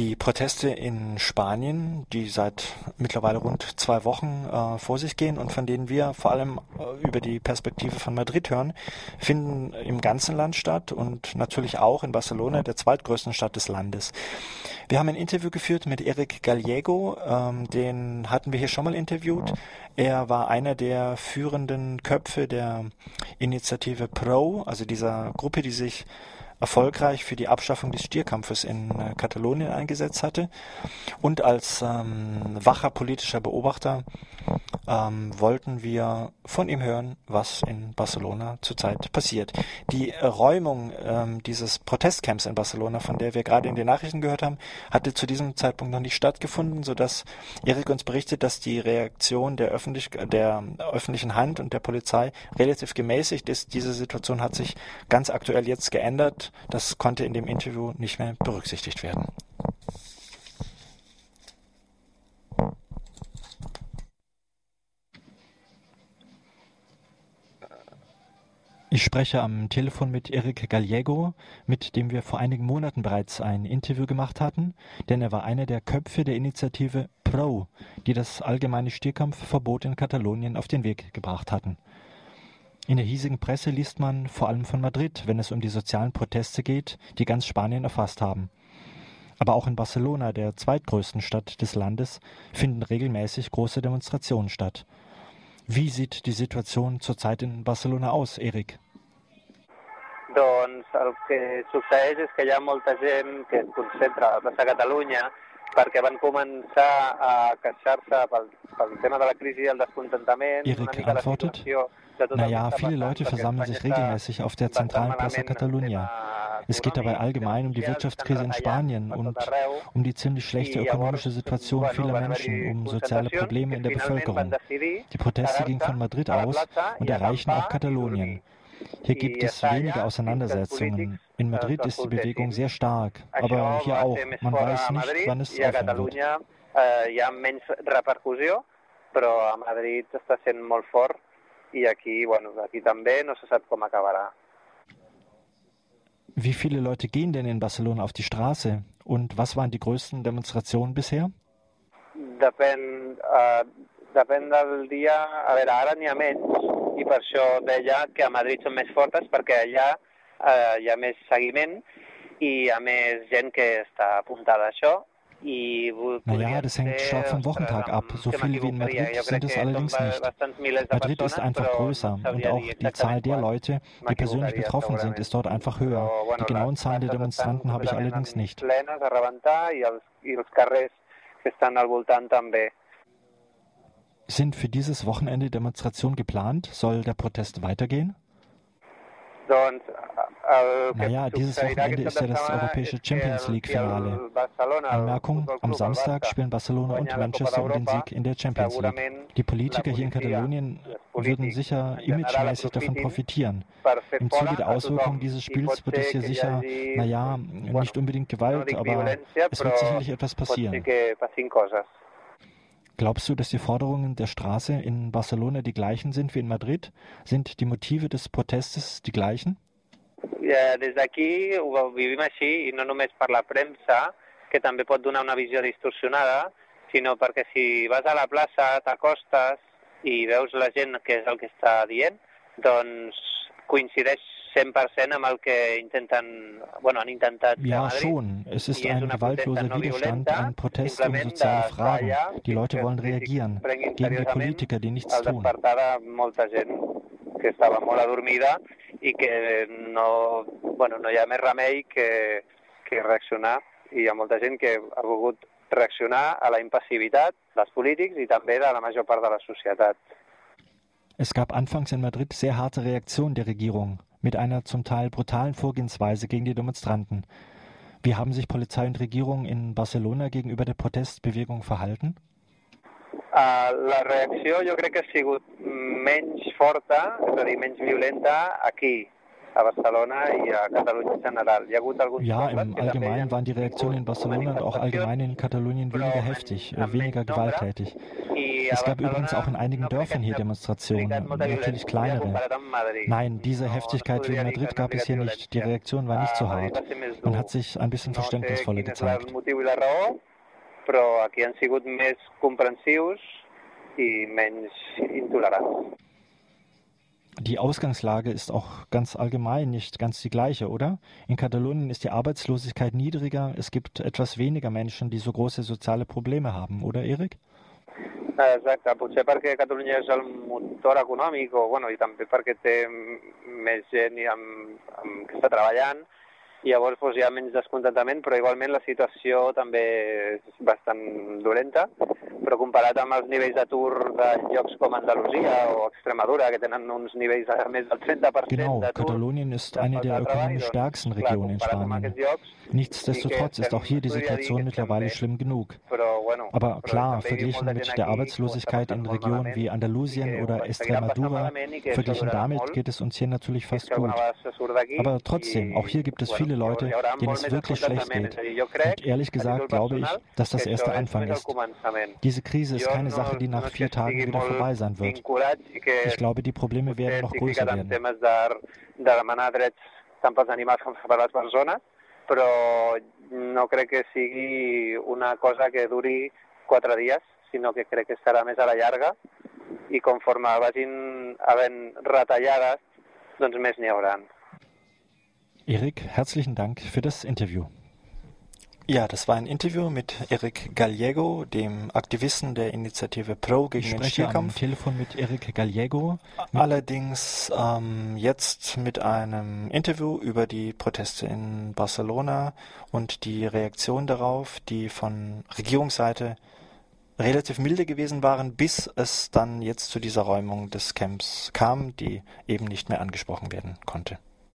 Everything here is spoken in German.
Die Proteste in Spanien, die seit mittlerweile rund zwei Wochen äh, vor sich gehen und von denen wir vor allem äh, über die Perspektive von Madrid hören, finden im ganzen Land statt und natürlich auch in Barcelona, der zweitgrößten Stadt des Landes. Wir haben ein Interview geführt mit Eric Gallego, ähm, den hatten wir hier schon mal interviewt. Er war einer der führenden Köpfe der Initiative Pro, also dieser Gruppe, die sich erfolgreich für die Abschaffung des Stierkampfes in äh, Katalonien eingesetzt hatte. Und als ähm, wacher politischer Beobachter ähm, wollten wir von ihm hören, was in Barcelona zurzeit passiert. Die Räumung ähm, dieses Protestcamps in Barcelona, von der wir gerade in den Nachrichten gehört haben, hatte zu diesem Zeitpunkt noch nicht stattgefunden, sodass Erik uns berichtet, dass die Reaktion der, öffentlich, der öffentlichen Hand und der Polizei relativ gemäßigt ist. Diese Situation hat sich ganz aktuell jetzt geändert. Das konnte in dem Interview nicht mehr berücksichtigt werden. Ich spreche am Telefon mit Eric Gallego, mit dem wir vor einigen Monaten bereits ein Interview gemacht hatten, denn er war einer der Köpfe der Initiative PRO, die das allgemeine Stierkampfverbot in Katalonien auf den Weg gebracht hatten. In der hiesigen Presse liest man vor allem von Madrid, wenn es um die sozialen Proteste geht, die ganz Spanien erfasst haben. Aber auch in Barcelona, der zweitgrößten Stadt des Landes, finden regelmäßig große Demonstrationen statt. Wie sieht die Situation zurzeit in Barcelona aus, Erik? Doncs el que succeeix és que hi ha molta gent que es concentra a la plaça Catalunya perquè van començar a queixar-se pel, pel tema de la crisi i el descontentament. Erik antwortet, naja, viele Leute versammeln sich regelmäßig auf der zentralen Plaza Catalunya. Es geht dabei allgemein um die Wirtschaftskrise in Spanien und um die ziemlich schlechte ökonomische Situation vieler Menschen, um soziale Probleme in der Bevölkerung. Die Proteste gingen von Madrid aus und erreichen auch Katalonien. Hier gibt es wenige Auseinandersetzungen. In Madrid ist die Bewegung sehr stark, aber hier auch. Man weiß nicht, wann es aufhören wird. Hi ha menys repercussió, però a Madrid està sent molt fort i aquí, bueno, aquí també no se sap com acabarà. Wie viele Leute gehen denn in Barcelona auf die Straße? Und was waren die größten Demonstrationen bisher? Depèn, uh, depèn del dia. A veure, ara n'hi ha menys i per això deia que a Madrid són més fortes perquè allà uh, hi ha més seguiment i hi ha més gent que està apuntada a això Naja, das hängt stark vom Wochentag ab. So viele wie in Madrid sind es allerdings nicht. Madrid ist einfach größer und auch die Zahl der Leute, die persönlich betroffen sind, ist dort einfach höher. Die genauen Zahlen der Demonstranten habe ich allerdings nicht. Sind für dieses Wochenende Demonstrationen geplant? Soll der Protest weitergehen? Naja, dieses Wochenende ist ja das europäische Champions League-Finale. Anmerkung, am Samstag spielen Barcelona und Manchester um den Sieg in der Champions League. Die Politiker hier in Katalonien würden sicher imagemäßig davon profitieren. Im Zuge der Auswirkungen dieses Spiels wird es hier sicher, naja, nicht unbedingt Gewalt, aber es wird sicherlich etwas passieren. Glaubst du, dass die Forderungen der Straße in Barcelona die gleichen sind wie in Madrid? Sind die Motive des Protestes die gleichen? Ja, des d'aquí ho vivim així i no només per la premsa, que també pot donar una visió distorsionada, sinó perquè si vas a la plaça, t'acostes i veus la gent que és el que està dient, doncs coincideix 100% amb el que intenten, bueno, han intentat Ja, schon. Es ist ein gewaltloser Widerstand, ein Protest um soziale Fragen. Die Leute wollen reagieren gegen die Politiker, die nichts tun. que estava molt adormida i que no, bueno, no hi ha més remei que, que reaccionar i hi ha molta gent que ha volgut reaccionar a la impassivitat dels polítics i també de la major part de la societat. Es gab anfangs in Madrid sehr harte Reaktionen der Regierung mit einer zum Teil brutalen Vorgehensweise gegen die Demonstranten. Wie haben sich Polizei und Regierung in Barcelona gegenüber der Protestbewegung verhalten? Uh, la reacció jo crec que ha sigut menys forta, és a dir, menys violenta aquí, a Barcelona i a Catalunya en general. Hi ha hagut alguns ja, im Allgemeinen waren die Reaktionen in Barcelona und auch allgemein in Katalonien weniger heftig, äh, weniger gewalttätig. Es gab übrigens auch in einigen Dörfern hier Demonstrationen, natürlich kleinere. Nein, diese Heftigkeit wie in Madrid gab es hier nicht. Die Reaktion war nicht so hart. Man hat sich ein bisschen verständnisvoller gezeigt. Però aquí han sigut més comprensius i menys intolerants. Die Ausgangslage ist auch ganz allgemein nicht ganz die gleiche, oder? In Katalonien ist die Arbeitslosigkeit niedriger, es gibt etwas weniger Menschen, die so große soziale Probleme haben, oder Erik? Exacte, potser perquè Catalunya és el motor econòmic o, bueno, i també perquè té més gent amb, amb, que està treballant i llavors doncs, hi ha menys descontentament, però igualment la situació també és bastant dolenta, però comparat amb els nivells d'atur de llocs com Andalusia o Extremadura, que tenen uns nivells de més del 30% Genau, Katalonien ist eine der ökonomisch stärksten Regionen in Spanien. Nichtsdestotrotz ist auch hier die Situation mittlerweile schlimm genug. Aber klar, verglichen mit der Arbeitslosigkeit in Regionen wie Andalusien oder Extremadura, verglichen damit geht es uns hier natürlich fast gut. Aber trotzdem, auch hier gibt es viele Leute, denen es wirklich schlecht geht. Und ehrlich gesagt glaube ich, dass das erst der Anfang ist. Diese Krise ist keine Sache, die nach vier Tagen wieder vorbei sein wird. Ich glaube, die Probleme werden noch größer werden. però no crec que sigui una cosa que duri quatre dies, sinó que crec que estarà més a la llarga i conforme vagin havent retallades, doncs més n'hi hauran. Erik, herzlichen Dank für das Interview. Ja, das war ein Interview mit Eric Gallego, dem Aktivisten der Initiative Pro gegen ich den Stierkampf. Am Telefon mit Eric Gallego. Allerdings ähm, jetzt mit einem Interview über die Proteste in Barcelona und die Reaktion darauf, die von Regierungsseite relativ milde gewesen waren, bis es dann jetzt zu dieser Räumung des Camps kam, die eben nicht mehr angesprochen werden konnte.